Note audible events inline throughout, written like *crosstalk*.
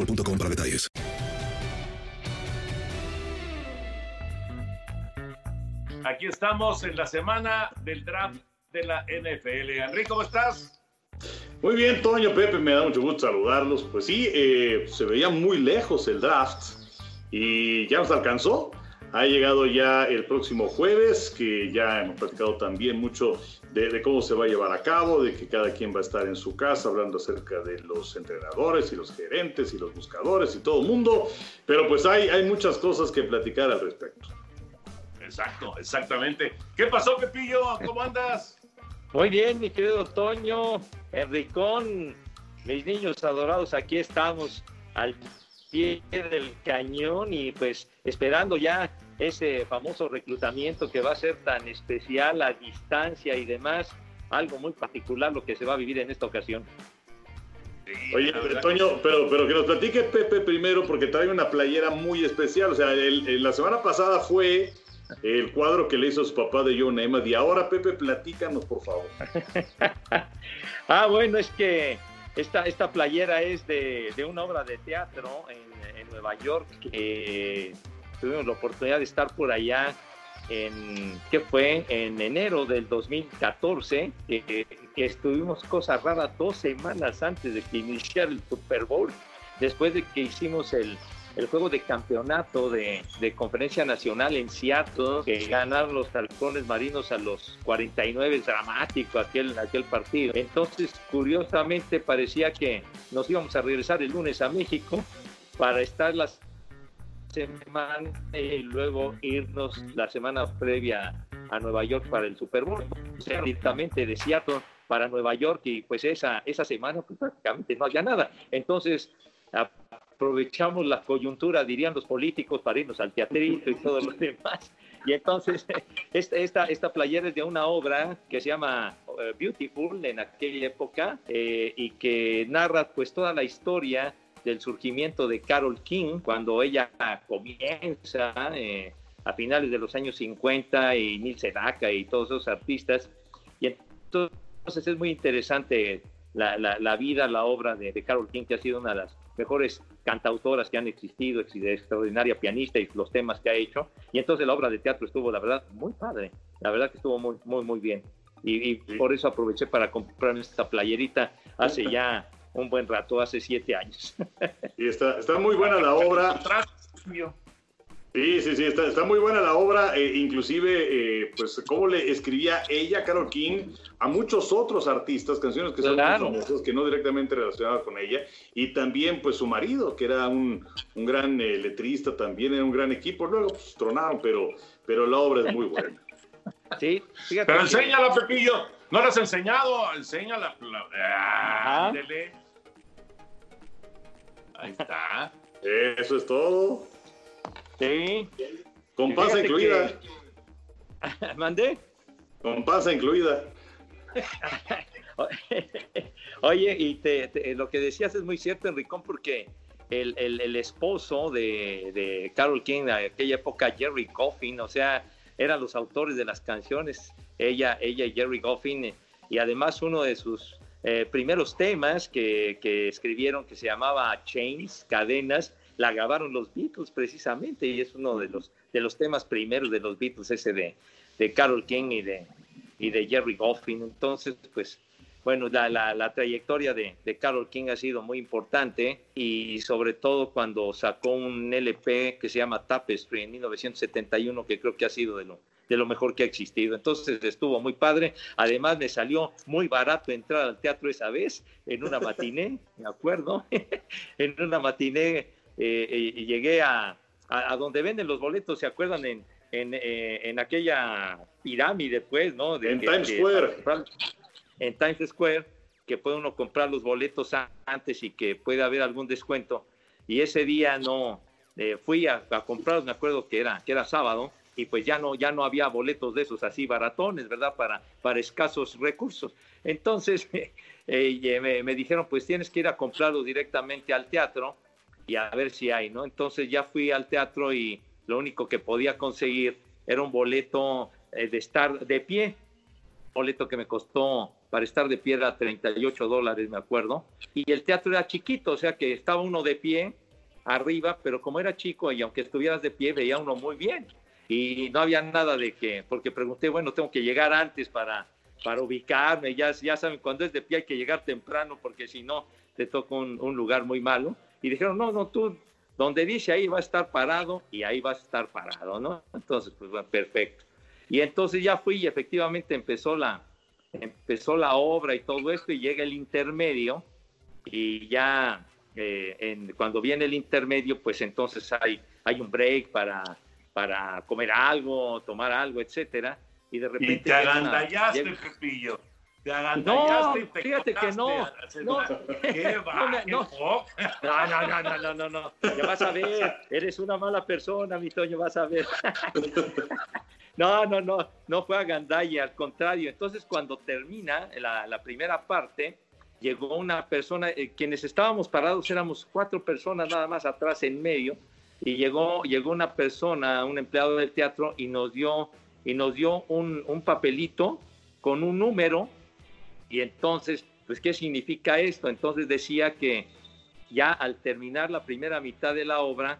boostmobile.com para detalles. Aquí estamos en la semana del draft de la NFL. Enrique, ¿cómo estás? Muy bien, Toño, Pepe, me da mucho gusto saludarlos. Pues sí, eh, se veía muy lejos el draft y ya nos alcanzó. Ha llegado ya el próximo jueves, que ya hemos platicado también mucho de, de, cómo se va a llevar a cabo, de que cada quien va a estar en su casa hablando acerca de los entrenadores y los gerentes y los buscadores y todo el mundo. Pero pues hay, hay muchas cosas que platicar al respecto. Exacto, exactamente. ¿Qué pasó, Pepillo? ¿Cómo andas? Muy bien, mi querido Toño, Enricón, mis niños adorados, aquí estamos al pie del cañón y pues esperando ya ese famoso reclutamiento que va a ser tan especial a distancia y demás, algo muy particular lo que se va a vivir en esta ocasión. Oye, Toño, pero, pero que nos platique Pepe primero porque trae una playera muy especial. O sea, el, el, la semana pasada fue el cuadro que le hizo su papá de John Emmett y ahora Pepe, platícanos por favor. *laughs* ah, bueno, es que esta, esta playera es de, de una obra de teatro en, en Nueva York que tuvimos la oportunidad de estar por allá en, ¿qué fue? En enero del 2014, que, que estuvimos cosas raras dos semanas antes de que iniciara el Super Bowl, después de que hicimos el, el juego de campeonato de, de, conferencia nacional en Seattle, que ganaron los halcones marinos a los 49, dramático aquel, aquel partido. Entonces, curiosamente, parecía que nos íbamos a regresar el lunes a México para estar las semana y luego irnos la semana previa a Nueva York para el Super Bowl, o directamente de Seattle para Nueva York y pues esa, esa semana pues, prácticamente no había nada. Entonces aprovechamos la coyuntura, dirían los políticos, para irnos al teatrito y todo lo demás. Y entonces *laughs* esta, esta, playera es de una obra que se llama uh, Beautiful en aquella época eh, y que narra pues toda la historia del surgimiento de Carol King cuando ella comienza eh, a finales de los años 50 y Neil Sedaka y todos esos artistas. Y entonces es muy interesante la, la, la vida, la obra de, de, Carol King, que ha sido una de las mejores cantautoras que han existido, extraordinaria pianista y los temas que ha hecho. Y entonces la obra de teatro estuvo, la verdad, muy padre. La verdad que estuvo muy, muy, muy bien. Y, y por eso aproveché para comprarme esta playerita hace ya un buen rato, hace siete años. *laughs* Y está, está muy buena la obra. Sí, sí, sí, está, está muy buena la obra, eh, inclusive, eh, pues, cómo le escribía ella, Carol King, a muchos otros artistas, canciones que son muy famosas, que no directamente relacionadas con ella, y también, pues, su marido, que era un, un gran eh, letrista, también era un gran equipo, luego, pues, tronaron, pero, pero la obra es muy buena. Sí, fíjate Pero enséñala, Pepillo. No la has enseñado, enséñala. la- ah. Ahí está. Eso es todo. Sí. Con Fíjate incluida. que- *laughs* ¿Mandé? Con panza incluida. *laughs* Oye, y te- te- lo que decías es muy cierto, Enricón, porque el, el- el esposo de, de Carol King de aquella época, Jerry Coffin, o sea, eran los autores de las canciones, ella, ella y Jerry Coffin, y además uno de sus eh, primeros temas que, que escribieron, que se llamaba Chains, Cadenas, la grabaron los Beatles precisamente, y es uno de los, de los temas primeros de los Beatles, ese de, de Carol King y de, y de Jerry Goffin. Entonces, pues, bueno, la, la, la trayectoria de, de, Carol King ha sido muy importante y sobre todo cuando sacó un LP que se llama Tapestry en 1971, que creo que ha sido de lo, de lo mejor que ha existido. Entonces estuvo muy padre. Además me salió muy barato entrar al teatro esa vez en una matiné, *laughs* me acuerdo, *laughs* en una matiné eh, y llegué a, a, a, donde venden los boletos, ¿se acuerdan? En, en, eh, en aquella pirámide, pues, ¿no? De, en Times Square. En Times Square, que puede uno comprar los boletos antes y que puede haber algún descuento. Y ese día no eh, fui a, a comprar, me acuerdo que era, que era sábado, y pues ya no, ya no había boletos de esos así baratones, ¿verdad? Para, para escasos recursos. Entonces *laughs* eh, me, me dijeron, pues tienes que ir a comprarlo directamente al teatro y a ver si hay, ¿no? Entonces ya fui al teatro y lo único que podía conseguir era un boleto eh, de estar de pie, boleto que me costó para estar de pie era 38 dólares, me acuerdo, y el teatro era chiquito, o sea que estaba uno de pie arriba, pero como era chico y aunque estuvieras de pie veía uno muy bien y no había nada de que, porque pregunté, bueno, tengo que llegar antes para, para ubicarme, ya, ya saben, cuando es de pie hay que llegar temprano porque si no te toca un, lugar muy malo, y dijeron, no, no, tú donde dice ahí va a estar parado y ahí vas a estar parado, ¿no? Entonces, pues bueno, perfecto. Y entonces ya fui y efectivamente empezó la, empezó la obra y todo esto y llega el intermedio y ya eh, en, cuando viene el intermedio, pues entonces hay, hay un break para, para comer algo, tomar algo, etcétera. Y de repente... Y te agandallaste, llega... Pepillo. Te no, y te fíjate que no. No. *laughs* ¿Qué va? No, no, no, no, no, no, no, no. Ya vas a ver, eres una mala persona, mi Toño, vas a ver. *laughs* No, no, no, no fue a Gandaya, al contrario. Entonces, cuando termina la, primera parte, llegó una persona, eh, quienes estábamos parados éramos cuatro personas nada más atrás en medio, y llegó, llegó una persona, un empleado del teatro, y nos dio, y nos dio un, un papelito con un número y entonces, pues, ¿qué significa esto? Entonces decía que ya al terminar la primera mitad de la obra,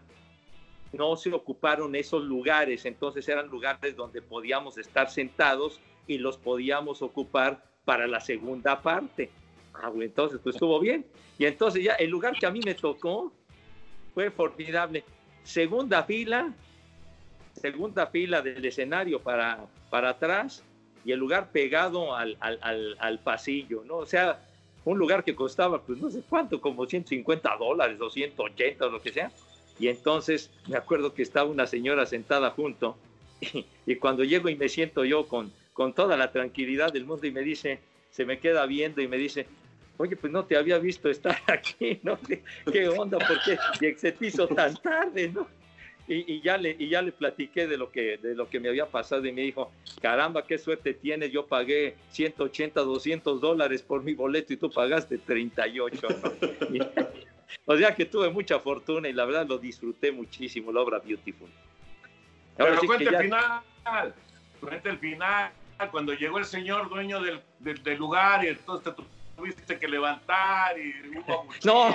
no se ocuparon esos lugares, entonces eran lugares donde podíamos estar sentados y los podíamos ocupar para la segunda parte. Ah, bueno, entonces, pues estuvo bien. Y entonces ya el lugar que a mí me tocó fue formidable. Segunda fila, segunda fila del escenario para, para atrás, y el lugar pegado al, al, al, al, pasillo, ¿no? O sea, un lugar que costaba, pues no sé cuánto, como 150 dólares o 180 o lo que sea. Y entonces me acuerdo que estaba una señora sentada junto y, *laughs* y cuando llego y me siento yo con, con toda la tranquilidad del mundo y me dice, se me queda viendo y me dice, oye, pues no te había visto estar *laughs* aquí, ¿no? ¿Qué, onda? ¿Por qué se te tan tarde, no? Y, ya le, y ya le platiqué de lo, que, de lo que me había pasado y me dijo, caramba, qué suerte tienes, yo pagué 180, 200 dólares por mi boleto y tú pagaste 38. ¿no? O sea que tuve mucha fortuna y la verdad lo disfruté muchísimo, la obra Beautiful. Ahora Pero sí ya... el final, cuenta el final, cuando llegó el señor dueño del, del, del lugar y entonces te tuviste que levantar y hubo *laughs* No,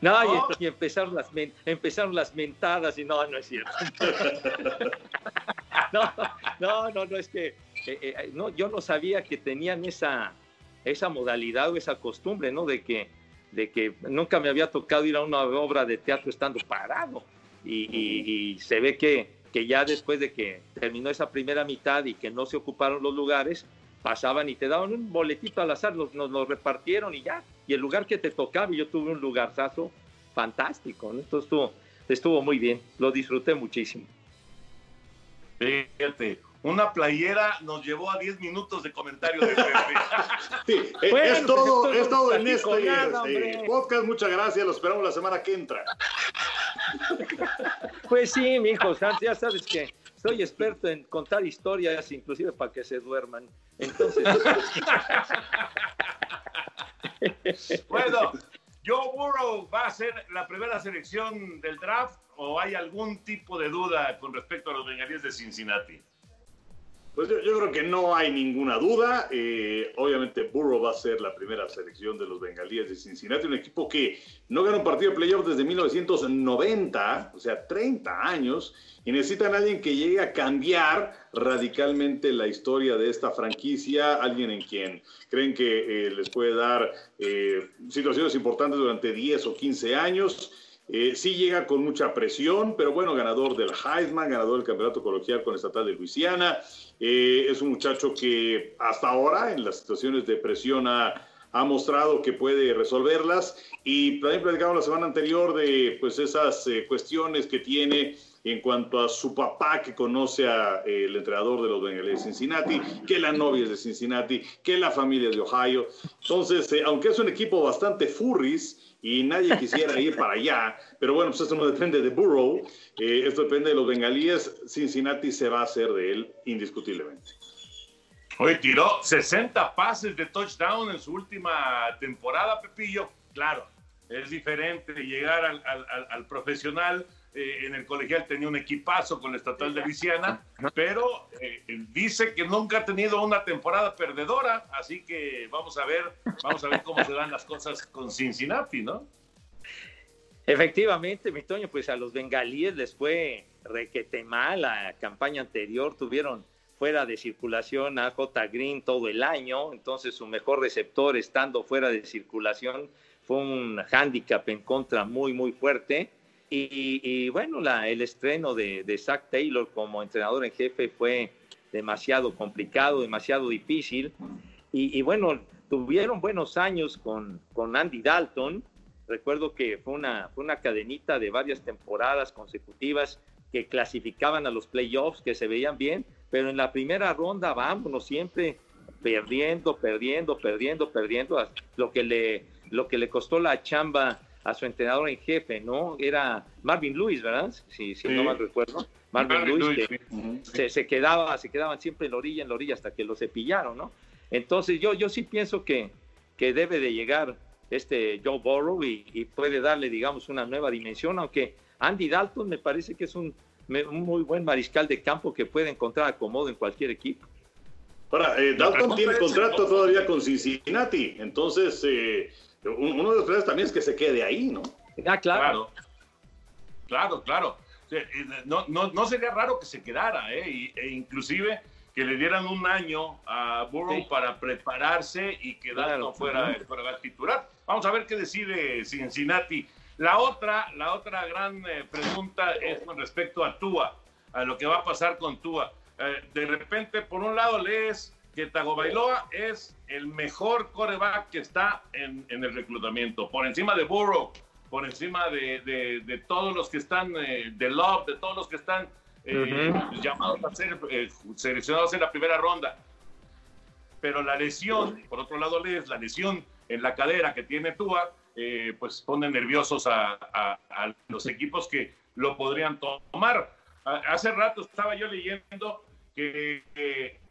no, ¿No? Y, y, empezaron, las men, empezaron las mentadas y no, no es cierto. *laughs* no, no, no, no, es que eh, eh, no, yo no sabía que tenían esa, esa modalidad o esa costumbre, ¿no? De que, de que nunca me había tocado ir a una obra de teatro estando parado. y, se ve que, que ya después de que terminó esa primera mitad y que no se ocuparon los lugares, pasaban y te daban un boletito al azar, nos lo repartieron y ya. Y el lugar que te tocaba, yo tuve un lugarzazo fantástico. Entonces estuvo, estuvo muy bien, lo disfruté muchísimo. Fíjate, una playera nos llevó a 10 minutos de comentario de Pepe. *laughs* sí, eh, es, todo, es todo en este, este podcast. Muchas gracias, lo esperamos la semana que entra. *laughs* Pues sí, mi hijo, ya sabes que soy experto en contar historias, inclusive para que se duerman. Entonces. *laughs* bueno, Joe Burrow va a ser la primera selección del draft o hay algún tipo de duda con respecto a los bengalíes de Cincinnati? Pues yo, creo que no hay ninguna duda. Eh, obviamente Burrow va a ser la primera selección de los bengalíes de Cincinnati, un equipo que no gana un partido de playoff desde 1990, o sea, 30 años, y necesitan a alguien que llegue a cambiar radicalmente la historia de esta franquicia, alguien en quien creen que eh, les puede dar eh, situaciones importantes durante 10 o 15 años. Eh, sí llega con mucha presión, pero bueno, ganador del Heisman, ganador del campeonato colegial con estatal de Luisiana. Eh, es un muchacho que hasta ahora en las situaciones de presión ha, mostrado que puede resolverlas. Y también platicamos la semana anterior de pues esas eh, cuestiones que tiene en cuanto a su papá que conoce al entrenador de los Bengals de Cincinnati, que la novia es de Cincinnati, que la familia es de Ohio. Entonces, aunque es un equipo bastante furries, y nadie quisiera ir para allá. Pero bueno, pues esto no depende de Burrow, eh, esto depende de los bengalíes. Cincinnati se va a hacer de él indiscutiblemente. Hoy tiró 60 pases de touchdown en su última temporada, Pepillo. Claro, es diferente llegar al, al, al profesional eh, en el colegial tenía un equipazo con la estatal de Luisiana, pero eh, dice que nunca ha tenido una temporada perdedora, así que vamos a ver, vamos a ver cómo se dan las cosas con Cincinnati, ¿no? Efectivamente, mi Toño, pues a los bengalíes les fue requete mal la campaña anterior, tuvieron fuera de circulación a J. Green todo el año, entonces su mejor receptor estando fuera de circulación fue un hándicap en contra muy, muy fuerte y, bueno, la, el estreno de, Zach Taylor como entrenador en jefe fue demasiado complicado, demasiado difícil. Y, bueno, tuvieron buenos años con, con Andy Dalton. Recuerdo que fue una, fue una cadenita de varias temporadas consecutivas que clasificaban a los playoffs, que se veían bien, pero en la primera ronda, vámonos, siempre perdiendo, perdiendo, perdiendo, perdiendo, lo que le, lo que le costó la chamba a su entrenador en jefe, ¿no? Era Marvin Lewis, ¿verdad? Si, si no mal recuerdo. Marvin, Lewis, que se, quedaba, se quedaban siempre en la orilla, en la orilla, hasta que lo cepillaron, ¿no? Entonces yo, yo sí pienso que, que debe de llegar este Joe Burrow y, puede darle, digamos, una nueva dimensión, aunque Andy Dalton me parece que es un, muy buen mariscal de campo que puede encontrar acomodo en cualquier equipo. Ahora, eh, Dalton tiene contrato todavía con Cincinnati, entonces eh, uno de los planes también es que se quede ahí, ¿no? Ah, claro. Claro, claro. No, no, no sería raro que se quedara, ¿eh? E inclusive que le dieran un año a Burrow para prepararse y quedar fuera, fuera titular. Vamos a ver qué decide Cincinnati. La otra, la otra gran eh, pregunta es con respecto a Tua, a lo que va a pasar con Tua. Eh, de repente, por un lado, lees que Tagovailoa es el mejor coreback que está en, el reclutamiento, por encima de Burrow, por encima de, todos los que están, eh, de Love, de todos los que están eh, llamados a ser eh, seleccionados en la primera ronda. Pero la lesión, por otro lado, lees la lesión en la cadera que tiene Tua, pues pone nerviosos a, a los *laughs* equipos que lo podrían tomar. Hace rato estaba yo leyendo que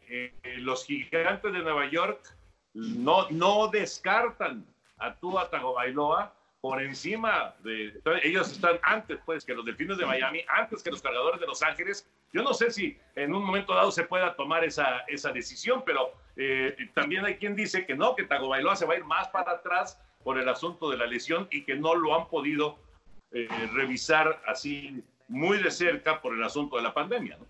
eh, los gigantes de Nueva York no, no descartan a Tua Tagovailoa por encima de ellos están antes pues que los delfines de Miami antes que los cargadores de Los Ángeles yo no sé si en un momento dado se pueda tomar esa, esa decisión pero eh, también hay quien dice que no que Tagovailoa se va a ir más para atrás por el asunto de la lesión y que no lo han podido eh, revisar así muy de cerca por el asunto de la pandemia ¿no?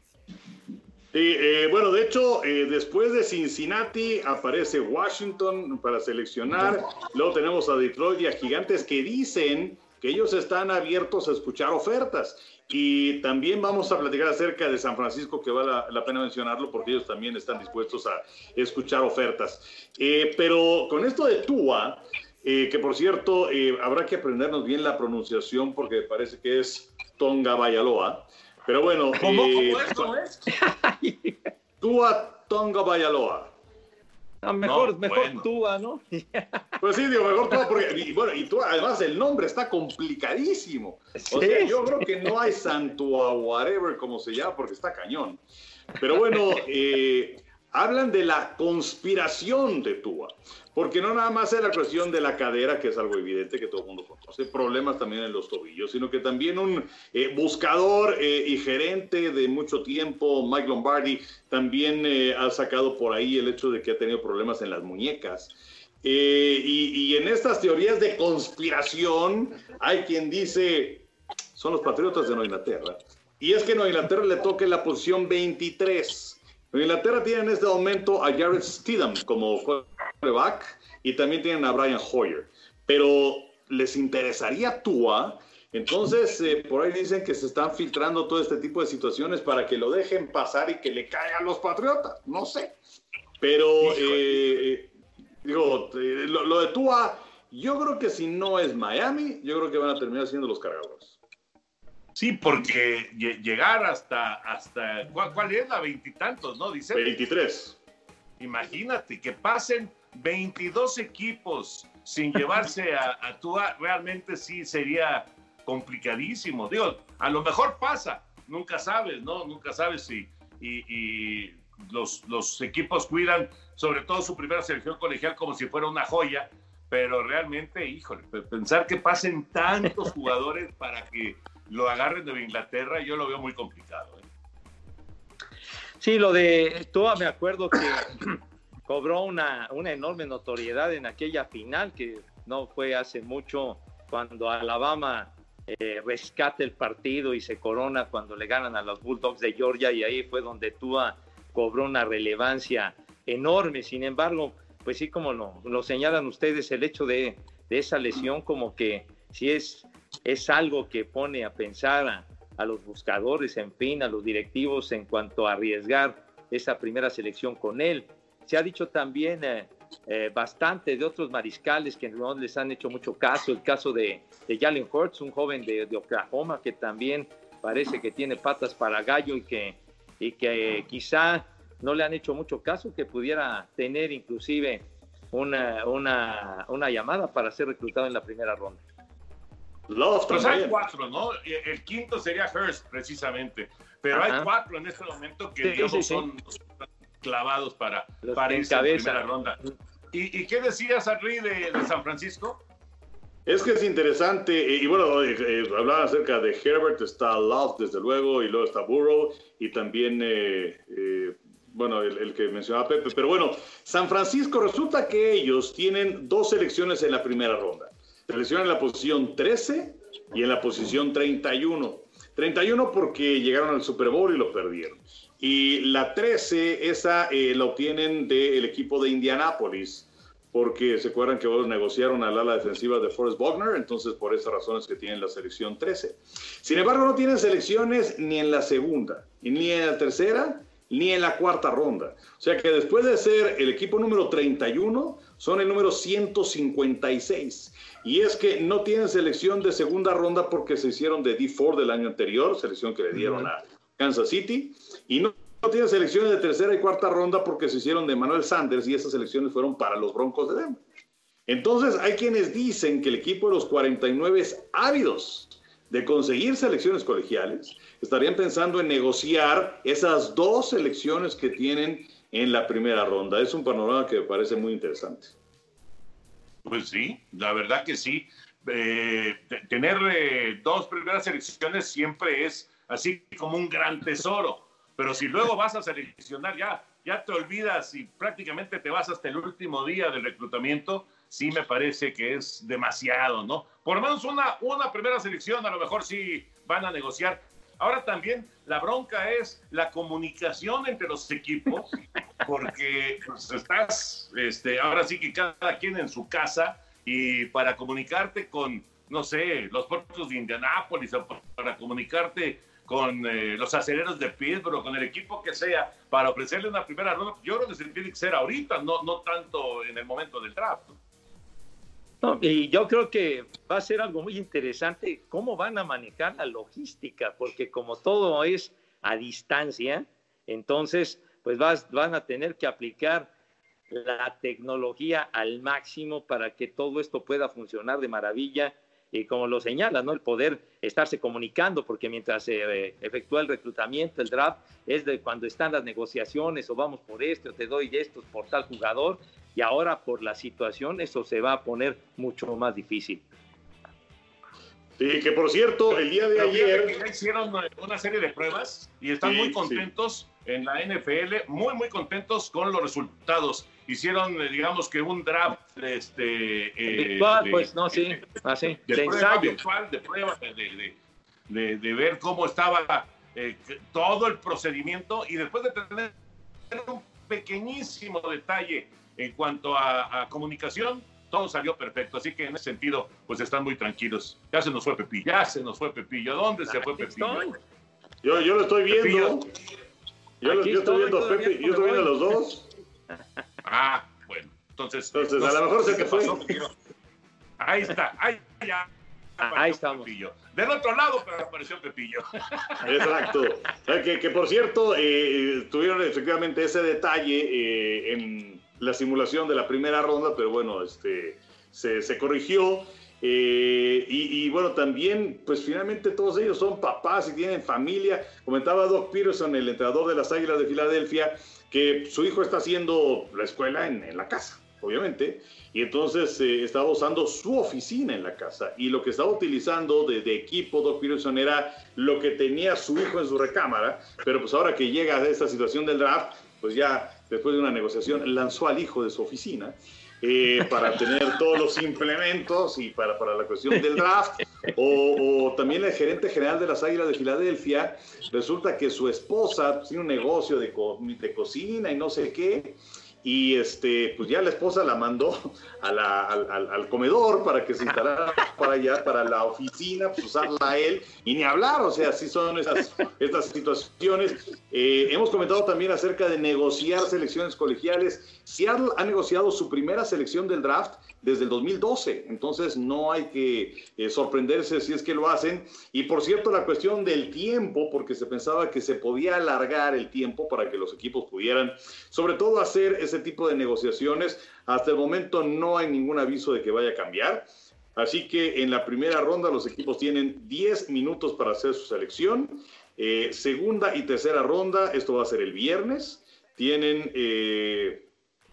Sí, eh, bueno, de hecho, eh, después de Cincinnati aparece Washington para seleccionar. Luego tenemos a Detroit y a Gigantes que dicen que ellos están abiertos a escuchar ofertas. Y también vamos a platicar acerca de San Francisco, que vale la, pena mencionarlo porque ellos también están dispuestos a escuchar ofertas. Eh, pero con esto de Tua, que por cierto, habrá que aprendernos bien la pronunciación porque parece que es Tonga Bayaloa. Pero bueno, *laughs* ¿Cómo, eh, cómo es? Tua Tonga Bayaloa. Mejor, No, mejor bueno. Tua, ¿no? Pues sí, digo, mejor Tua, porque, y bueno, y Tua, además el nombre está complicadísimo. O Sí. sea, yo creo que no hay Santua whatever como se llama, porque está cañón. Pero bueno, *laughs* eh, hablan de la conspiración de Tua, porque no nada más es la cuestión de la cadera, que es algo evidente que todo el mundo conoce, problemas también en los tobillos, sino que también un eh, buscador eh, y gerente de mucho tiempo, Mike Lombardi, también eh, ha sacado por ahí el hecho de que ha tenido problemas en las muñecas. Y, en estas teorías de conspiración hay quien dice, son los Patriotas de Nueva Inglaterra. Y es que Nueva Inglaterra le toca en la posición 23. Nueva Inglaterra tiene en este momento a Jared Stidham como quarterback y también tienen a Brian Hoyer. Pero les interesaría Tua. Entonces, eh, por ahí dicen que se están filtrando todo este tipo de situaciones para que lo dejen pasar y que le caigan los Patriotas. No sé. Pero, eh, digo, eh, lo, lo de Tua, yo creo que si no es Miami, yo creo que van a terminar siendo los cargadores. Sí, porque lle- llegar hasta, hasta ¿cuál, es la veintitantos, no? Dice. 23. Imagínate que pasen 22 equipos sin llevarse a, a Tua, realmente sí sería complicadísimo. Digo, a lo mejor pasa, nunca sabes, ¿no? Nunca sabes si y, y los, los equipos cuidan sobre todo su primera selección colegial como si fuera una joya, pero realmente, híjole, pe- pensar que pasen tantos jugadores para que lo agarren de Inglaterra, yo lo veo muy complicado. ¿eh? Sí, lo de Tua, me acuerdo que *clears throat* cobró una, una enorme notoriedad en aquella final, que no fue hace mucho, cuando Alabama eh, rescata el partido y se corona cuando le ganan a los Bulldogs de Georgia, y ahí fue donde Tua cobró una relevancia enorme. Sin embargo, pues sí, como lo, lo señalan ustedes, el hecho de, de esa lesión como que sí es, es algo que pone a pensar a, los buscadores, en fin, a los directivos en cuanto a arriesgar esa primera selección con él. Se ha dicho también eh, eh, bastante de otros mariscales que no les han hecho mucho caso, el caso de, de Jalen Hurts, un joven de, de Oklahoma que también parece que tiene patas para gallo y que, y que quizá no le han hecho mucho caso, que pudiera tener inclusive una, una, una llamada para ser reclutado en la primera ronda. Love Pues hay cuatro, ¿no? El quinto sería Hurst, precisamente. Pero Ajá. hay cuatro en este momento que, Sí, digamos, sí, sí. son clavados para, Los para irse en encabezan. primera ronda. ¿Y, y qué decías, Henry, de, de San Francisco? Es que es interesante, y bueno, eh, eh, hablaban acerca de Herbert, está Love, desde luego, y luego está Burrow, y también, eh, eh, bueno, el, el que mencionaba Pepe. Pero bueno, San Francisco, resulta que ellos tienen dos selecciones en la primera ronda. Selección en la posición 13 y en la posición 31. 31 porque llegaron al Super Bowl y lo perdieron. Y la 13, esa eh, la obtienen del equipo de Indianápolis porque se acuerdan que ellos negociaron al ala defensiva de Forrest Buckner, entonces por esas razones que tienen la selección 13. Sin embargo, no tienen selecciones ni en la segunda, ni en la tercera, ni en la cuarta ronda. O sea que después de ser el equipo número 31, son el número 156. Y es que no tienen selección de segunda ronda porque se hicieron de D4 del año anterior, selección que le dieron a Kansas City, y no no tiene selecciones de tercera y cuarta ronda porque se hicieron de Manuel Sanders y esas selecciones fueron para los Broncos de Denver. Entonces, hay quienes dicen que el equipo de los 49 es ávidos de conseguir selecciones colegiales. Estarían pensando en negociar esas dos selecciones que tienen en la primera ronda. Es un panorama que me parece muy interesante. Pues sí, la verdad que sí. Eh, te- tener eh, dos primeras selecciones siempre es así como un gran tesoro. Pero si luego vas a seleccionar, ya, ya te olvidas y prácticamente te vas hasta el último día del reclutamiento, sí me parece que es demasiado, ¿no? Por lo menos una, una primera selección, a lo mejor sí van a negociar. Ahora también la bronca es la comunicación entre los equipos, *laughs* porque pues, estás, este, ahora sí que cada quien en su casa y para comunicarte con no sé, los puertos de Indianápolis o para comunicarte con eh, los aceleros de Pittsburgh, con el equipo que sea, para ofrecerle una primera ronda, yo creo que se tiene que ser ahorita, no, no tanto en el momento del draft. Y yo creo que va a ser algo muy interesante cómo van a manejar la logística, porque como todo es a distancia, entonces pues vas, van a tener que aplicar la tecnología al máximo para que todo esto pueda funcionar de maravilla y como lo señala, ¿no? El poder estarse comunicando, porque mientras se eh, efectúa el reclutamiento, el draft, es de cuando están las negociaciones, o vamos por este, o te doy estos por tal jugador, y ahora por la situación eso se va a poner mucho más difícil. Sí, que por cierto, el día de ayer... Ya hicieron una serie de pruebas y están muy contentos en la NFL, muy, muy contentos con los resultados. Hicieron, eh, digamos que un draft este, eh, virtual, pues, no, sí, así, ah, de, prueba virtual, de prueba, de, de, de, ver cómo estaba eh, todo el procedimiento y después de tener un pequeñísimo detalle en cuanto a, a comunicación, todo salió perfecto. Así que en ese sentido, pues están muy tranquilos. Ya se nos fue Pepillo, ya se nos fue Pepillo. ¿Dónde se fue Pepillo? Yo, yo lo estoy viendo. Yo, yo estoy viendo a Pepe, yo estoy viendo a los dos. *laughs* Ah, bueno. Entonces, Entonces a lo mejor se te fue. Ahí está, ahí ya. Ahí estamos. Pepillo. Del otro lado, pero apareció Pepillo. *laughs* Exacto. Que, que por cierto, eh, tuvieron efectivamente ese detalle eh, en la simulación de la primera ronda, pero bueno, este, se, se corrigió. Eh, y, bueno, también, pues finalmente todos ellos son papás y tienen familia. Comentaba Doc Peterson, el entrenador de las Águilas de Filadelfia, que su hijo está haciendo la escuela en, la casa, obviamente, y entonces eh, estaba usando su oficina en la casa. Y lo que estaba utilizando de, de, equipo Doc Peterson era lo que tenía su hijo en su recámara, pero pues ahora que llega a esta situación del draft, pues ya después de una negociación lanzó al hijo de su oficina eh, para tener todos los implementos y para, para la cuestión del draft. O, también el gerente general de las Águilas de Filadelfia, resulta que su esposa tiene un negocio de, de cocina y no sé qué y este, pues ya la esposa la mandó al, al, comedor para que se instalara para allá, para la oficina, pues usarla a él, y ni hablar, o sea, así son esas, estas situaciones. Eh, hemos comentado también acerca de negociar selecciones colegiales. Seattle ha negociado su primera selección del draft desde el 2012, entonces no hay que eh, sorprenderse si es que lo hacen. Y por cierto, la cuestión del tiempo, porque se pensaba que se podía alargar el tiempo para que los equipos pudieran, sobre todo hacer ese tipo de negociaciones, hasta el momento no hay ningún aviso de que vaya a cambiar. Así que en la primera ronda los equipos tienen 10 minutos para hacer su selección. Eh, segunda y tercera ronda, esto va a ser el viernes, tienen... Eh,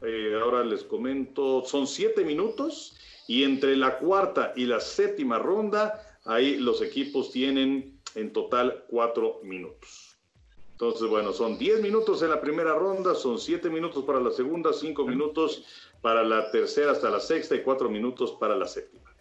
eh, ahora les comento, son siete minutos y entre la cuarta y la séptima ronda, ahí los equipos tienen en total cuatro minutos. Entonces, bueno, son diez minutos en la primera ronda, son siete minutos para la segunda, cinco minutos para la tercera hasta la sexta y cuatro minutos para la séptima.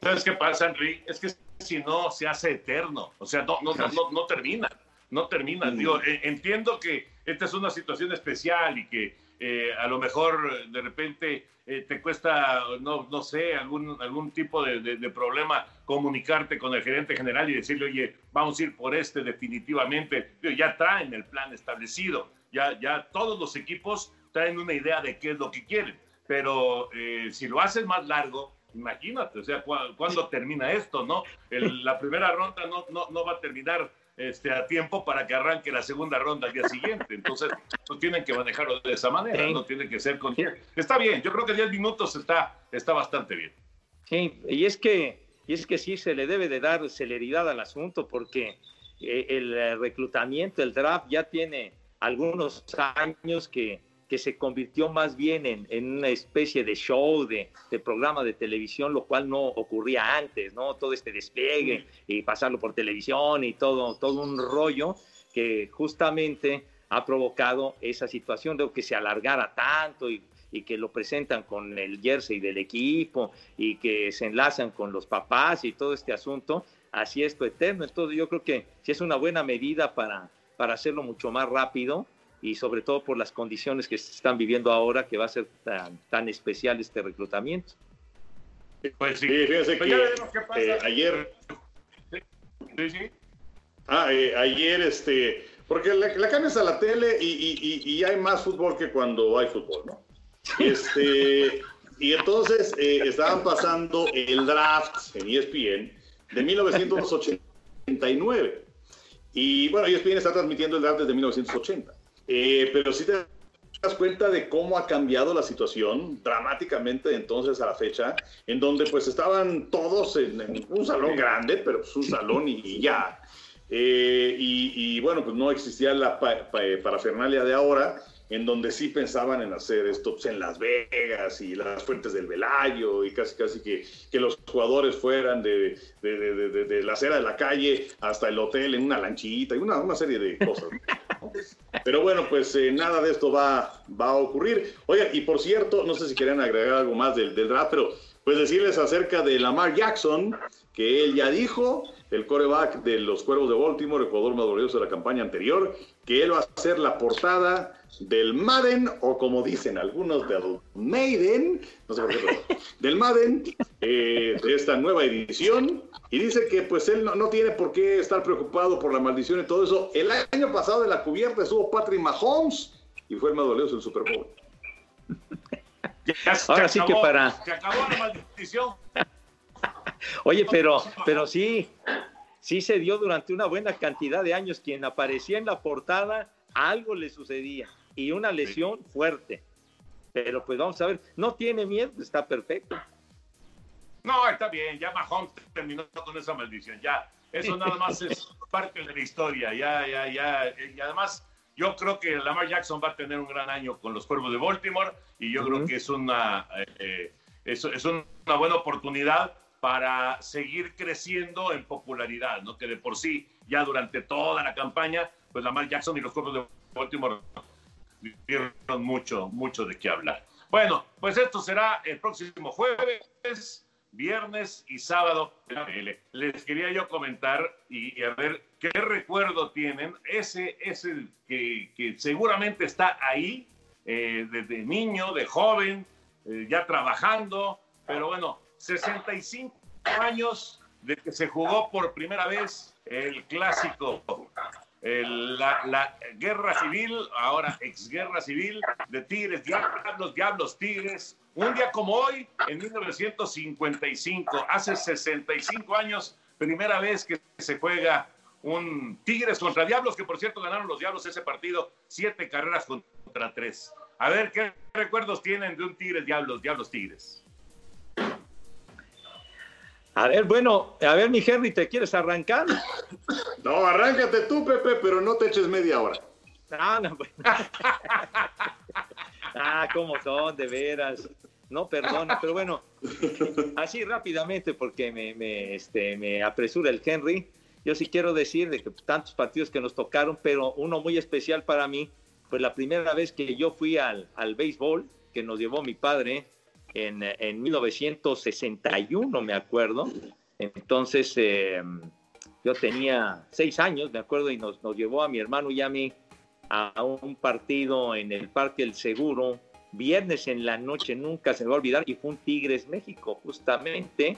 ¿Sabes qué pasa, Henry? Es que si no, se hace eterno. O sea, no, no, no, no termina. No termina. Mm. Eh, entiendo que esta es una situación especial y que eh, a lo mejor de repente eh, te cuesta, no, no sé, algún, algún tipo de, de, problema comunicarte con el gerente general y decirle, oye, vamos a ir por este definitivamente. Ya traen el plan establecido, ya, ya todos los equipos traen una idea de qué es lo que quieren, pero eh, si lo haces más largo, imagínate, o sea, ¿cuándo termina esto, no? la primera ronda no, no, no va a terminar este, a tiempo para que arranque la segunda ronda al día siguiente. Entonces, no tienen que manejarlo de esa manera, no tiene que ser con... Está bien, yo creo que 10 minutos está, está bastante bien. Sí, y es que y es que sí se le debe de dar celeridad al asunto porque eh, el reclutamiento, el draft ya tiene algunos años que que se convirtió más bien en, una especie de show, de, programa de televisión, lo cual no ocurría antes, ¿no? Todo este despliegue y pasarlo por televisión y todo, todo un rollo que justamente ha provocado esa situación de que se alargara tanto y, y que lo presentan con el jersey del equipo y que se enlazan con los papás y todo este asunto, así es eterno. Entonces yo creo que sí es una buena medida para, para hacerlo mucho más rápido y sobre todo por las condiciones que se están viviendo ahora, que va a ser tan, tan especial este reclutamiento. Pues sí. fíjense Pues que ya veremos qué pasa. eh, ayer, Sí, sí. ah, eh, ayer, este, porque la, la cambias a la tele y, y- y- y hay más fútbol que cuando hay fútbol, ¿no? Este, y entonces eh, estaban pasando el draft en ESPN de 1989. Y bueno, ESPN está transmitiendo el draft desde 1980. Eh, pero si te das cuenta de cómo ha cambiado la situación dramáticamente de entonces a la fecha, en donde pues estaban todos en, un salón grande, pero pues un salón y, ya. Eh, y, bueno, pues no existía la pa- pa- parafernalia de ahora, en donde sí pensaban en hacer esto pues, en Las Vegas y las fuentes del Velayo y casi casi que, que los jugadores fueran de, de, de- de- la acera de la calle hasta el hotel en una lanchita y una, una serie de cosas. *laughs* Pero bueno, pues eh, nada de esto va, va a ocurrir. Oigan, y por cierto, no sé si querían agregar algo más del, del draft, pero pues decirles acerca de Lamar Jackson, que él ya dijo, el coreback de los Cuervos de Baltimore, el jugador más glorioso de la campaña anterior, que él va a ser la portada del Madden, o como dicen algunos, del Maiden, no sé por qué, *laughs* del Madden, eh, de esta nueva edición, y dice que pues él no, no tiene por qué estar preocupado por la maldición y todo eso. El año pasado en la cubierta estuvo Patrick Mahomes, y fue el más glorioso del Super Bowl. *laughs* Ya se Ahora sí que acabó, para- Se acabó la maldición. Oye, pero, pero sí, sí se dio durante una buena cantidad de años. Quien aparecía en la portada, algo le sucedía y una lesión fuerte. Pero pues vamos a ver, no tiene miedo, está perfecto. No, está bien, ya Mahomes terminó con esa maldición, ya. Eso nada más es *laughs* parte de la historia, ya, ya, ya. Y además, yo creo que Lamar Jackson va a tener un gran año con los Cuervos de Baltimore y yo creo que es una, eh, es, es una buena oportunidad para seguir creciendo en popularidad, ¿no? Que de por sí, ya durante toda la campaña, pues Lamar Jackson y los Cuervos de Baltimore dieron mucho, mucho de qué hablar. Bueno, pues esto será el próximo jueves, viernes y sábado. Les quería yo comentar y, y a ver qué recuerdo tienen. Ese es el que, que seguramente está ahí, eh, desde niño, de joven, eh, ya trabajando, pero bueno, 65 años de que se jugó por primera vez el clásico la guerra civil, ahora exguerra civil, de Tigres, Diablos, Diablos, Tigres. Un día como hoy, en 1955, hace 65 años, primera vez que se juega un Tigres contra Diablos, que por cierto ganaron los Diablos ese partido, siete carreras contra tres. A ver, ¿qué recuerdos tienen de un Tigres, Diablos, Diablos, Tigres? A ver, bueno, a ver, mi Henry, ¿te quieres arrancar? No, arráncate tú, Pepe, pero no te eches media hora. Ah, no, bueno. *laughs* ah, cómo son, de veras. No, perdona, pero bueno, así rápidamente, porque me, me, este, me apresura el Henry. Yo sí quiero decir de que tantos partidos que nos tocaron, pero uno muy especial para mí, pues la primera vez que yo fui al, al béisbol, que nos llevó mi padre en, en 1961, me acuerdo. Entonces, eh, yo tenía seis años, me acuerdo, y nos, nos llevó a mi hermano y a mí a un partido en el Parque El Seguro, viernes en la noche, nunca se me va a olvidar, y fue un Tigres México, justamente,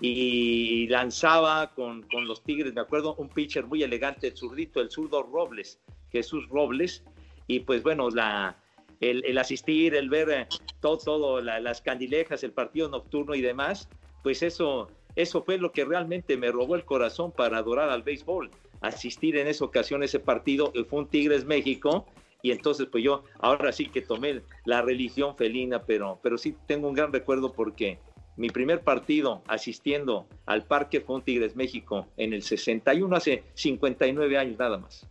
y lanzaba con, con los Tigres, me acuerdo, un pitcher muy elegante, el zurdito, el zurdo Robles, Jesús Robles, y pues bueno, la, el, asistir, el ver eh, todo, todo la- las candilejas, el partido nocturno y demás, pues eso, eso fue lo que realmente me robó el corazón para adorar al béisbol. Asistir en esa ocasión ese partido, eh, fue un Tigres México, y entonces pues yo ahora sí que tomé la religión felina, pero, pero sí tengo un gran recuerdo porque mi primer partido asistiendo al parque fue un Tigres México en el 61, hace 59 años nada más.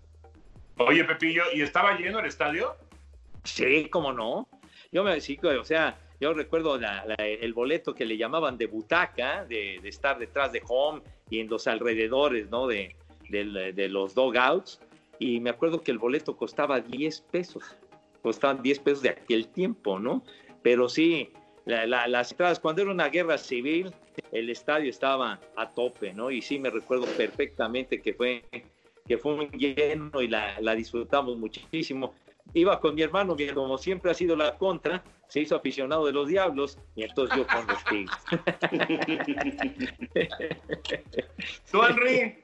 Oye, Pepillo, ¿y estaba lleno el estadio? Sí, cómo no. Yo me sí, o sea, yo recuerdo la- la- el boleto que le llamaban de butaca, de, de estar detrás de home y en los alrededores, ¿no? De, del- de los dogouts. Y me acuerdo que el boleto costaba 10 pesos. Costaban 10 pesos de aquel tiempo, ¿no? Pero sí, la- las entradas, cuando era una guerra civil, el estadio estaba a tope, ¿no? Y sí me recuerdo perfectamente que fue, que fue un lleno y la, la disfrutamos muchísimo. Iba con mi hermano, mi- como siempre ha sido la contra, se hizo aficionado de los Diablos y entonces yo con los Tigres. *laughs* ¿Tú, Henry?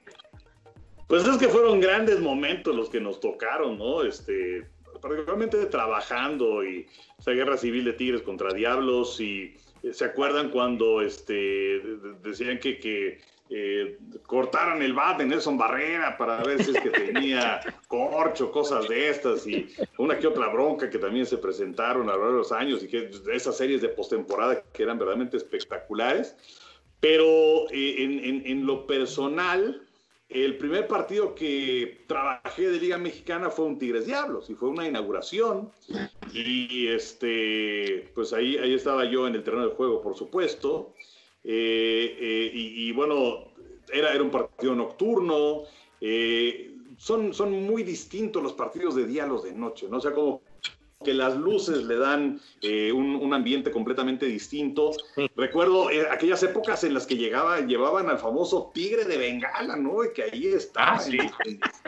Pues es que fueron grandes momentos los que nos tocaron, ¿no? Este, particularmente trabajando y esa guerra civil de Tigres contra Diablos y eh, se acuerdan cuando este, de- de- decían que, que eh, cortaran el bat de Nelson Barrera para ver si es que tenía *laughs* corcho, cosas de estas y una que otra bronca que también se presentaron a lo largo de los años y que esas series de postemporada que eran verdaderamente espectaculares. Pero eh, en, en- en lo personal, el primer partido que trabajé de Liga Mexicana fue un Tigres Diablos y fue una inauguración. Y este, pues ahí, ahí estaba yo en el terreno de juego, por supuesto. Eh, eh, y, y bueno, era, era un partido nocturno. eh, son, son muy distintos los partidos de día a los de noche, ¿no? O sea, como que las luces le dan eh, un, un ambiente completamente distinto. Recuerdo eh, aquellas épocas en las que llegaba, llevaban al famoso tigre de Bengala, ¿no? Y que ahí está, Ah, sí.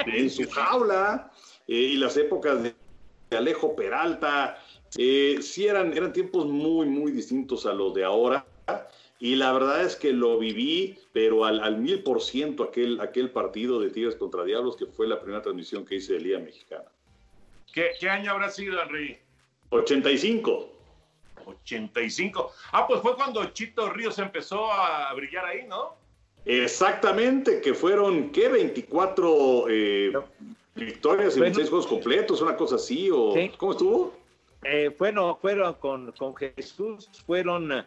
en, su jaula, eh, y las épocas de, Alejo Peralta, sí eran, eran tiempos muy, muy distintos a los de ahora. Y la verdad es que lo viví, pero al, al mil por ciento aquel, aquel partido de Tigres contra Diablos, que fue la primera transmisión que hice de Liga Mexicana. ¿Qué, qué año habrá sido, Henry? 85. 85. Ah, pues fue cuando Chito Ríos empezó a brillar ahí, ¿no? Exactamente, que fueron, ¿qué? 24 eh, victorias y Bueno. 26 juegos completos, una cosa así, o Sí. ¿cómo estuvo? Eh, bueno, fueron con, con Jesús, fueron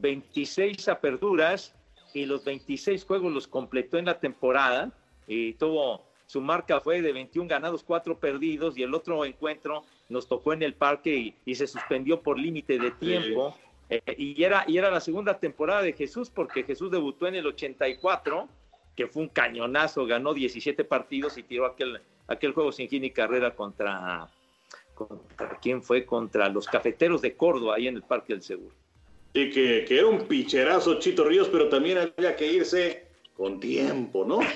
26 aperturas y los 26 juegos los completó en la temporada y tuvo, su marca fue de 21 ganados, 4 perdidos y el otro encuentro nos tocó en el parque y, y se suspendió por límite de tiempo. Eh, y, era, y era la segunda temporada de Jesús porque Jesús debutó en el 84, que fue un cañonazo, ganó 17 partidos y tiró aquel, aquel juego sin hit ni carrera contra, contra quién fue, contra los cafeteros de Córdoba, ahí en el Parque del Seguro. Sí, que, que era un picherazo Chito Ríos, pero también había que irse con tiempo, ¿no? *laughs*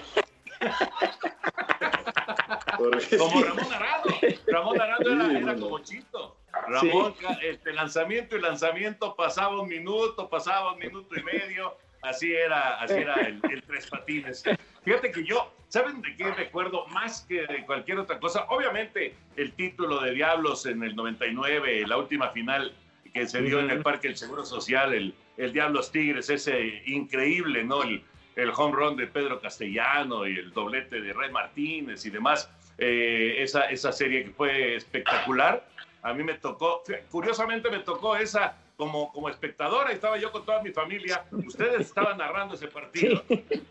Porque Como sí. Ramón Arado. Ramón Arado era, Sí, era bueno. como Chito. Ramón, este, lanzamiento y lanzamiento pasaba un minuto, pasaba un minuto y medio. Así era, así era el, el tres patines. Fíjate que yo, ¿saben de qué recuerdo más que de cualquier otra cosa? Obviamente el título de Diablos en el 99, la última final que se dio en el Parque del Seguro Social, el, el Diablos Tigres, ese increíble, ¿no? El, el home run de Pedro Castellano y el doblete de Red Martínez y demás. Eh, esa, esa serie que fue espectacular. A mí me tocó, curiosamente me tocó esa como, como espectadora, estaba yo con toda mi familia. Ustedes estaban narrando ese partido.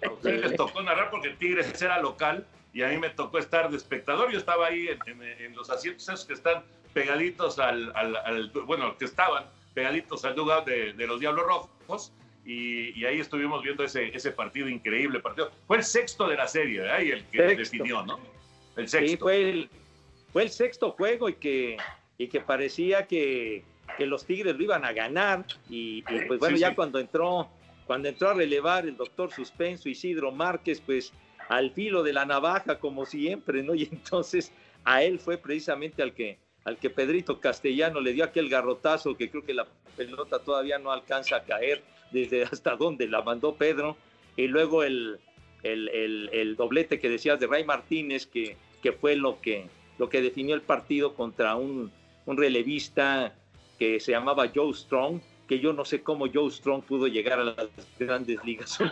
A ustedes les tocó narrar porque Tigres era local y a mí me tocó estar de espectador. Yo estaba ahí en, en- en los asientos esos que están pegaditos al, al- al- bueno, que estaban pegaditos al dugout de, de los Diablos Rojos. Y, y ahí estuvimos viendo ese, ese partido increíble partido. Fue el sexto de la serie, ¿verdad? Y el que Sexto. definió, ¿no? El Sí, sexto. fue el, fue el sexto juego y que, y que parecía que, que los Tigres lo iban a ganar. Y, y, pues bueno, Sí, ya sí. cuando entró, cuando entró a relevar el doctor Suspenso Isidro Márquez, pues al filo de la navaja, como siempre, ¿no? *laughs* Y entonces a él fue precisamente al que, al que Pedrito Castellano le dio aquel garrotazo que creo que la pelota todavía no alcanza a caer desde *laughs* hasta donde la mandó Pedro. Y luego el, el, el- el doblete que decías de Ray Martínez, que, que fue lo que, lo que definió el partido contra un, un relevista que se llamaba Joe Strong, que yo no sé cómo Joe Strong pudo llegar a las grandes ligas. *laughs*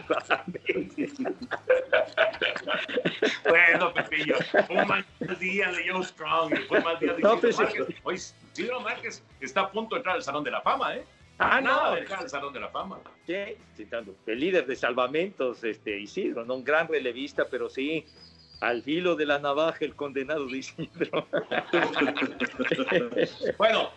Bueno, Pepillo, un mal día de Joe Strong fue un mal día de No, Isidro pues, Márquez. Hoy Isidro Márquez está a punto de entrar al Salón de la Fama, ¿eh? Ah, Nada no. de entrar al Salón de la Fama. Sí, tanto. El líder de salvamentos, este, Isidro, ¿no? un gran relevista, pero sí, al filo de la navaja, el condenado de Isidro. *laughs* Bueno,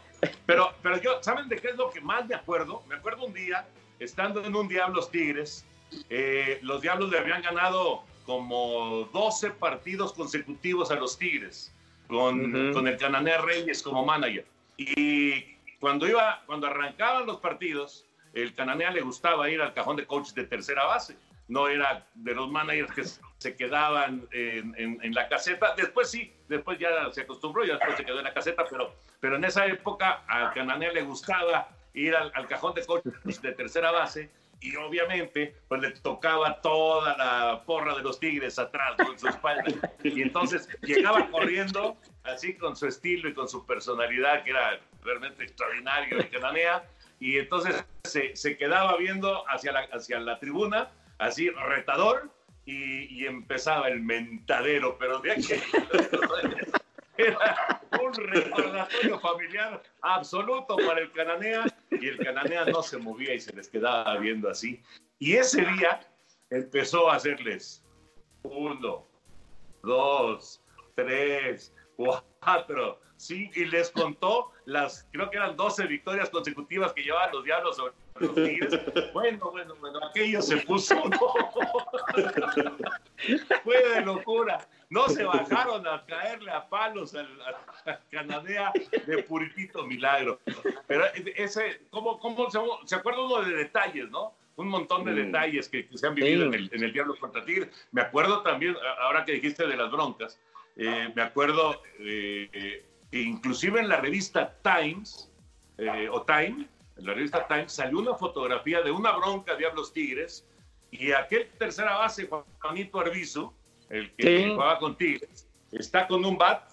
pero, pero yo, ¿saben de qué es lo que más me acuerdo? Me acuerdo un día, estando en un Diablos Tigres, eh, los Diablos le habían ganado como 12 partidos consecutivos a los Tigres, con, Ujú. con el Cananea Reyes como manager. Y cuando, iba, cuando arrancaban los partidos, el Cananea le gustaba ir al cajón de coach de tercera base. no era de los managers que se quedaban en, la caseta. Después sí, después ya se acostumbró, ya después se quedó en la caseta, pero, pero en esa época a Cananea le gustaba ir al, cajón de coches de tercera base y obviamente pues le tocaba toda la porra de los tigres atrás con su espalda. Y entonces llegaba corriendo así con su estilo y con su personalidad que era realmente extraordinario y cananea y entonces se, se, quedaba viendo hacia la, hacia la tribuna así retador y, empezaba el mentadero pero de aquí recordatorio familiar absoluto para el cananea y el cananea no se movía y se les quedaba viendo así. Y ese día empezó a hacerles uno, dos, tres, cuatro, cinco, y les contó las, creo que eran 12 victorias consecutivas que llevaban los Diablos sobre los Tigres. Bueno, bueno, bueno, aquello se puso. *laughs* Fue de locura. No se bajaron a caerle a palos al, Canadea de puritito milagro. Pero ese, ¿cómo, cómo se, se acuerda uno de detalles, no? un montón de mm. detalles que, se han vivido en, el, en, el, Diablo contra Tigres. Me acuerdo también, ahora que dijiste de las broncas, eh, me acuerdo eh, que inclusive en la revista Times, eh, o Time, en la revista Times, salió una fotografía de una bronca Diablos Tigres y aquel tercera base, Juanito Arbizu, el que jugaba con Tigres, está con un bat,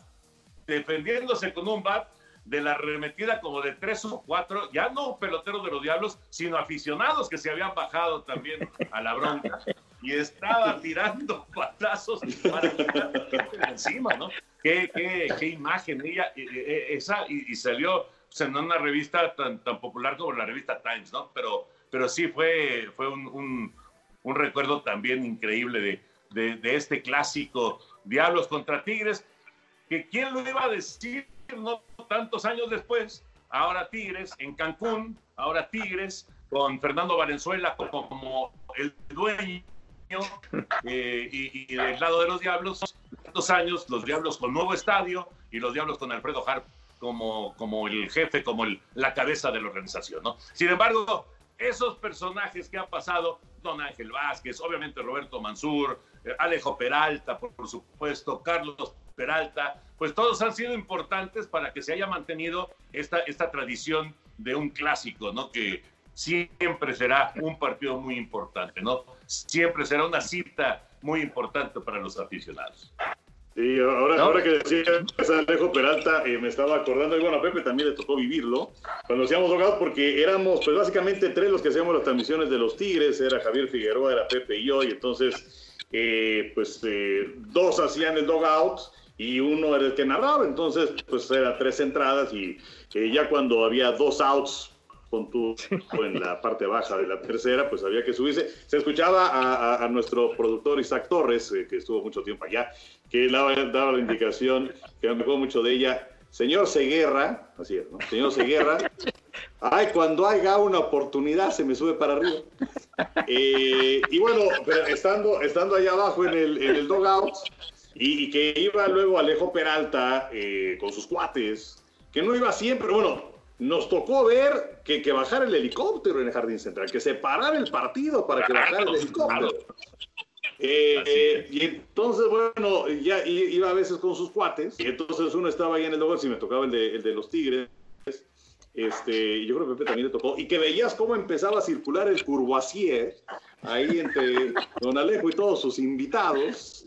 defendiéndose con un bat de la remetida como de tres o cuatro, ya no peloteros de los Diablos, sino aficionados que se habían bajado también a la bronca *laughs* y estaba tirando *laughs* patazos para encima, ¿no? Qué, qué, qué imagen ella, eh, eh, esa, y, salió pues, en una revista tan, tan popular como la revista Times, ¿no? Pero, pero sí fue, fue un, un, un recuerdo también increíble de, de, de, este clásico Diablos contra Tigres, que quién lo iba a decir no tantos años después, ahora Tigres en Cancún, ahora Tigres con Fernando Valenzuela como el dueño eh, y, del lado de los Diablos, dos años, los Diablos con nuevo estadio y los Diablos con Alfredo Harp como, como el jefe, como la cabeza de la organización. Sin embargo, esos personajes que han pasado, Don Ángel Vázquez, obviamente Roberto Mansur, eh, Alejo Peralta, por, por, supuesto, Carlos Peralta, pues todos han sido importantes para que se haya mantenido esta, esta tradición de un clásico, ¿no? Que siempre será un partido muy importante, ¿no? Siempre será una cita muy importante para los aficionados. Sí, ahora, ahora que decía Alejo Peralta, eh, me estaba acordando, y bueno, a Pepe también le tocó vivirlo, cuando hacíamos dogados, porque éramos, pues básicamente tres los que hacíamos las transmisiones de los Tigres, era Javier Figueroa, era Pepe y yo, y entonces, eh, pues eh, dos hacían el dogout y uno era el que narraba, entonces, pues era tres entradas, y ya cuando había dos outs tu en la parte baja de la tercera, pues había que subirse. Se escuchaba a, nuestro productor Isaac Torres, eh, que estuvo mucho tiempo allá, que daba, daba la indicación, que me acuerdo mucho de ella, señor Seguerra, así es, ¿no? Señor Seguerra, ay, cuando haya una oportunidad se me sube para arriba. Eh, y bueno, estando, estando allá abajo en el, en el dogout, y, que iba luego Alejo Peralta eh, con sus cuates, que no iba siempre, bueno, nos tocó ver que, que bajara el helicóptero en el Jardín Central, que se parara el partido para que bajara el helicóptero. Eh, eh, y entonces, bueno, ya iba a veces con sus cuates, y entonces uno estaba ahí en el lugar, si me tocaba el de, el de los Tigres, este, yo creo que Pepe también le tocó, y que veías cómo empezaba a circular el Courvoisier ahí entre Don Alejo y todos sus invitados,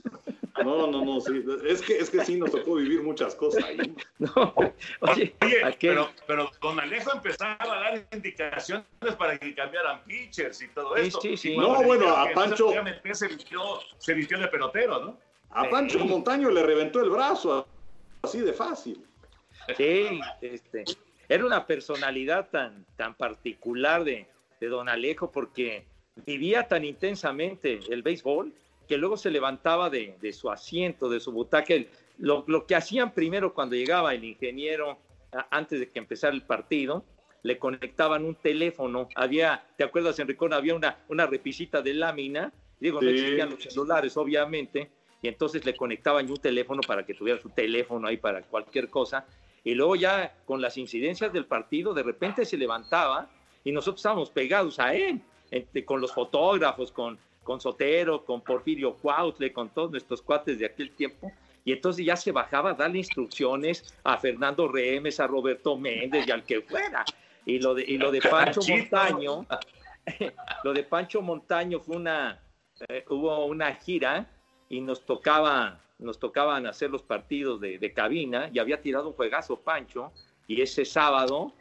no, no, no, sí. Es que, es que sí nos tocó vivir muchas cosas ahí. *laughs* No, oye, pero, pero don Alejo empezaba a dar indicaciones para que cambiaran pitchers y todo eso. Sí, sí, No, bueno, a Pancho. Se vistió, se vistió de pelotero, ¿no? A Pancho Montaño le reventó el brazo, así de fácil. Sí, este, era una personalidad tan, tan particular de, de don Alejo porque vivía tan intensamente el béisbol que luego se levantaba de, su asiento, de su butaca. Lo, que hacían primero cuando llegaba el ingeniero, antes de que empezara el partido, le conectaban un teléfono. Había, ¿te acuerdas, Enrique? Había una, una repisita de lámina. Digo, no existían los celulares, obviamente. Y entonces le conectaban un teléfono para que tuviera su teléfono ahí para cualquier cosa. Y luego ya con las incidencias del partido, de repente se levantaba y nosotros estábamos pegados a él, con los fotógrafos, con, con Sotero, con Porfirio Cuautle, con todos nuestros cuates de aquel tiempo. Y entonces ya se bajaba a darle instrucciones a Fernando Remes, a Roberto Méndez y al que fuera. Y lo de, y lo de *laughs* Pancho Montaño, *laughs* lo de Pancho Montaño fue una, eh, hubo una gira y nos tocaba, nos tocaban hacer los partidos de, de, cabina y había tirado un juegazo Pancho y ese sábado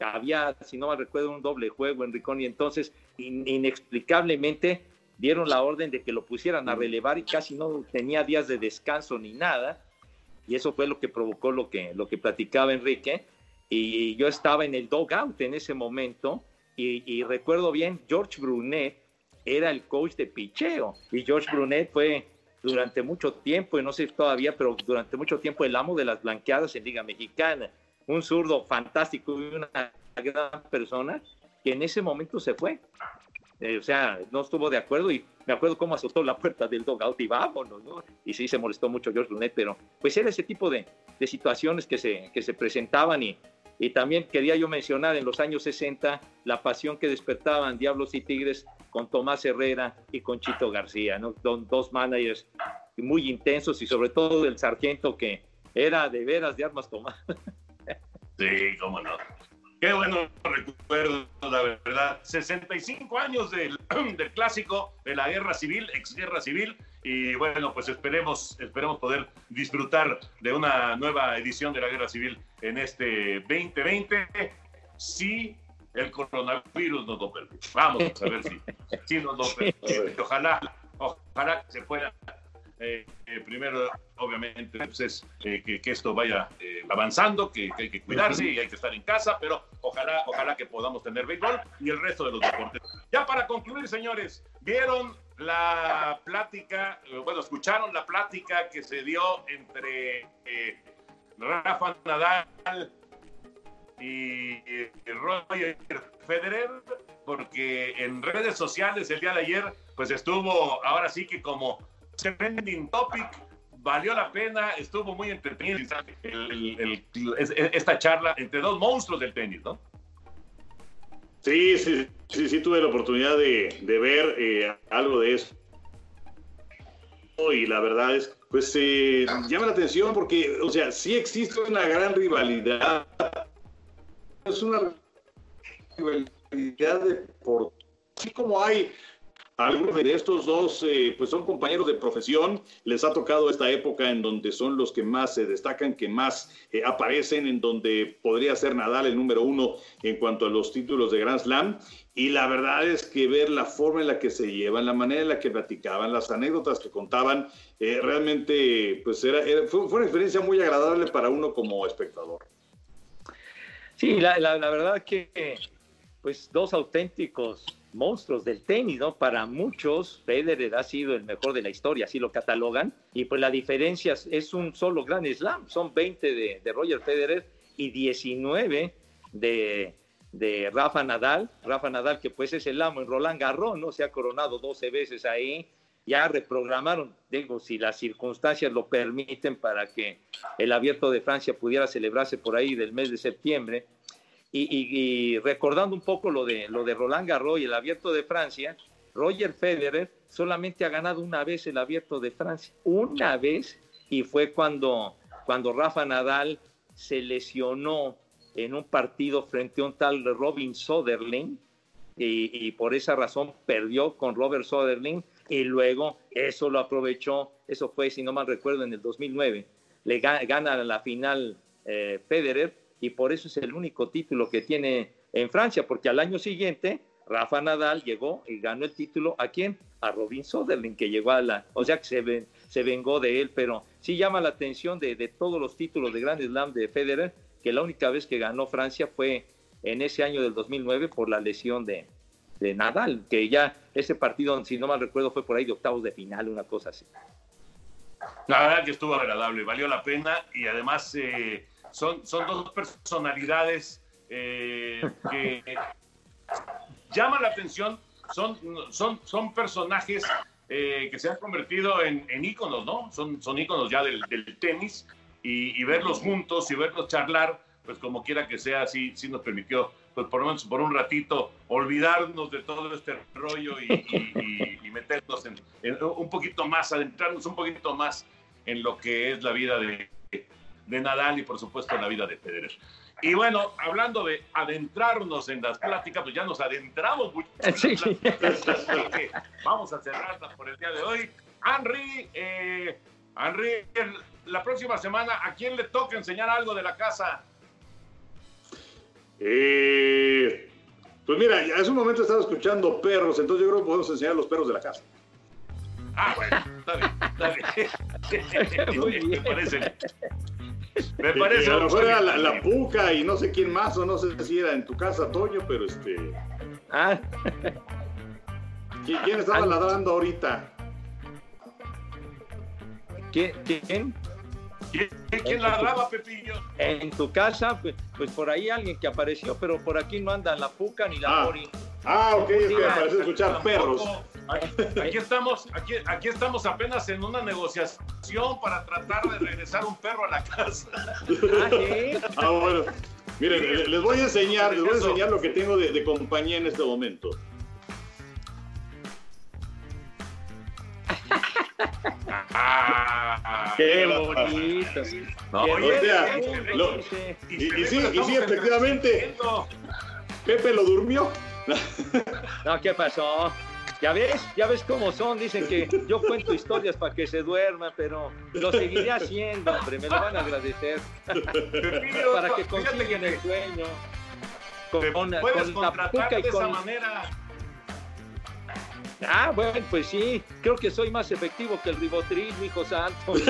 había, si no me recuerdo, un doble juego en Ricón y entonces inexplicablemente dieron la orden de que lo pusieran a relevar y casi no tenía días de descanso ni nada. Y eso fue lo que provocó lo que, lo que platicaba Enrique. Y yo estaba en el dogout en ese momento. Y, y recuerdo bien, George Brunet era el coach de picheo. Y George Brunet fue durante mucho tiempo, y no sé todavía, pero durante mucho tiempo el amo de las blanqueadas en Liga Mexicana, un zurdo fantástico y una gran persona que en ese momento se fue. Eh, o sea, no estuvo de acuerdo y me acuerdo cómo azotó la puerta del dogout y vámonos, ¿no? Y sí se molestó mucho George Brunet, pero pues era ese tipo de, de situaciones que se, que se presentaban y, y también quería yo mencionar en los años 60 la pasión que despertaban Diablos y Tigres con Tomás Herrera y con Chito García, ¿no? dos managers muy intensos y sobre todo el sargento que era de veras de armas tomadas. Sí, cómo no. Qué bueno recuerdo, la verdad. 65 años del, *clears throat* del, clásico de la guerra civil, ex guerra civil. Y bueno, pues esperemos, esperemos poder disfrutar de una nueva edición de la guerra civil en este 2020. Si el coronavirus nos lo permite. Vamos a ver si, si nos lo permite. *laughs* Ojalá, ojalá que se pueda eh, eh, primero, obviamente, pues es eh, que, esto vaya avanzando, que, que, hay que cuidarse y hay que estar en casa, pero ojalá, ojalá que podamos tener béisbol y el resto de los deportes. Ya para concluir, señores, vieron la plática, bueno, escucharon la plática que se dio entre Rafa Nadal y Roger Federer, porque en redes sociales el día de ayer, pues estuvo ahora sí que como trending topic, valió la pena, estuvo muy entretenido el, el, esta charla entre dos monstruos del tenis, ¿no? Sí, sí, sí, sí tuve la oportunidad de, de ver eh, algo de eso. Y la verdad es, pues eh, llama la atención porque, o sea, sí existe una gran rivalidad. Es una rivalidad de por así como hay algunos de estos dos, eh, pues son compañeros de profesión, les ha tocado esta época en donde son los que más se destacan, que más eh, aparecen, en donde podría ser Nadal el número uno en cuanto a los títulos de Grand Slam. Y la verdad es que ver la forma en la que se llevan, la manera en la que platicaban, las anécdotas que contaban, eh, realmente, pues era, fue, una experiencia muy agradable para uno como espectador. Sí, la verdad que, pues dos auténticos monstruos del tenis, ¿no? Para muchos, Federer ha sido el mejor de la historia, así lo catalogan, y pues la diferencia es un solo Grand Slam, son 20 de, de Roger Federer y 19 de, de, Rafa Nadal, Rafa Nadal que pues es el amo en Roland Garros, ¿no? Se ha coronado 12 veces ahí, ya reprogramaron, digo, si las circunstancias lo permiten para que el abierto de Francia pudiera celebrarse por ahí del mes de septiembre, y, recordando un poco lo de, lo de Roland Garros y el abierto de Francia, Roger Federer solamente ha ganado una vez el abierto de Francia, una vez, y fue cuando, cuando Rafa Nadal se lesionó en un partido frente a un tal Robin Soderling, y, por esa razón perdió con Robert Soderling, y luego eso lo aprovechó, eso fue, si no mal recuerdo, en el 2009, le gana, gana la final eh, Federer, y por eso es el único título que tiene en Francia, porque al año siguiente Rafa Nadal llegó y ganó el título a quién? A Robin Soderling, que llegó a la, o sea que se, se vengó de él, pero sí llama la atención de, de, todos los títulos de Grand Slam de Federer, que la única vez que ganó Francia fue en ese año del 2009 por la lesión de, de Nadal, que ya ese partido, si no mal recuerdo, fue por ahí de octavos de final, una cosa así. La verdad que estuvo agradable, valió la pena y además eh, son, son dos personalidades eh, que llaman la atención, son, son, son personajes eh, que se han convertido en, en, íconos, ¿no? Son, son íconos ya del, del tenis y, y, verlos juntos y verlos charlar, pues como quiera que sea, sí, sí nos permitió pues por lo menos por un ratito, olvidarnos de todo este rollo y, meternos en, un poquito más, adentrarnos un poquito más en lo que es la vida de, de Nadal y por supuesto la vida de Federer. Y bueno, hablando de adentrarnos en las pláticas, pues ya nos adentramos mucho. vamos a cerrarla por el día de hoy. Henry, eh, Henry, la próxima semana, ¿a quién le toca enseñar algo de la casa? Eh, pues mira, hace un momento estaba escuchando perros, entonces yo creo que podemos enseñar a los perros de la casa. Ah, bueno, está bien, está bien. *laughs* Muy *laughs* bien. Me parece. Me *laughs* parece. a lo mejor era la, puca y no sé quién más, o no sé si era en tu casa, Toño, pero este. Ah. ¿Quién estaba ladrando ahorita? ¿Quién? ¿Quién? ¿Quién, ladraba, Pepillo? En tu casa, pues, pues, por ahí alguien que apareció, pero por aquí no anda la puca ni la ah. mori. Ah, ok, es que parece escuchar perros. Aquí estamos, aquí, aquí estamos apenas en una negociación para tratar de regresar un perro a la casa. Ah, bueno. Miren, les voy a enseñar, les voy a enseñar lo que tengo de, compañía en este momento. Ah, ¡Qué bonito! y, sí, y sí, efectivamente, Pepe lo durmió. No, ¿qué pasó? Ya ves, ya ves cómo son. Dicen que yo cuento historias para que se duerma, pero lo seguiré haciendo, hombre. Me lo van a agradecer. para que consigan el sueño. Con, puedes contratar de esa manera. Ah, bueno, pues sí. Creo que soy más efectivo que el ribotril, mi hijo santo. *laughs*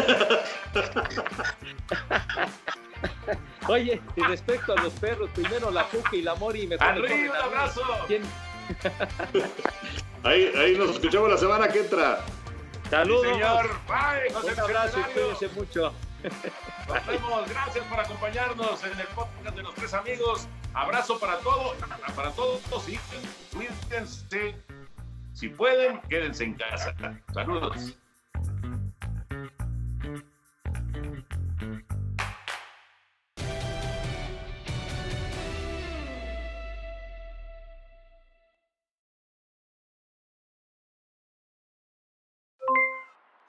Oye, y respecto a los perros, primero la Puca y la Mori me ¡Arriba, un abrazo! ¿Quién? Ahí, ahí nos escuchamos la semana que entra. Saludos. señor. Bye. un abrazo y cuídense mucho. Nos vemos. Gracias por acompañarnos en el podcast de los tres amigos. Abrazo para todos, para todos y cuídense. Si pueden, quédense en casa. Saludos.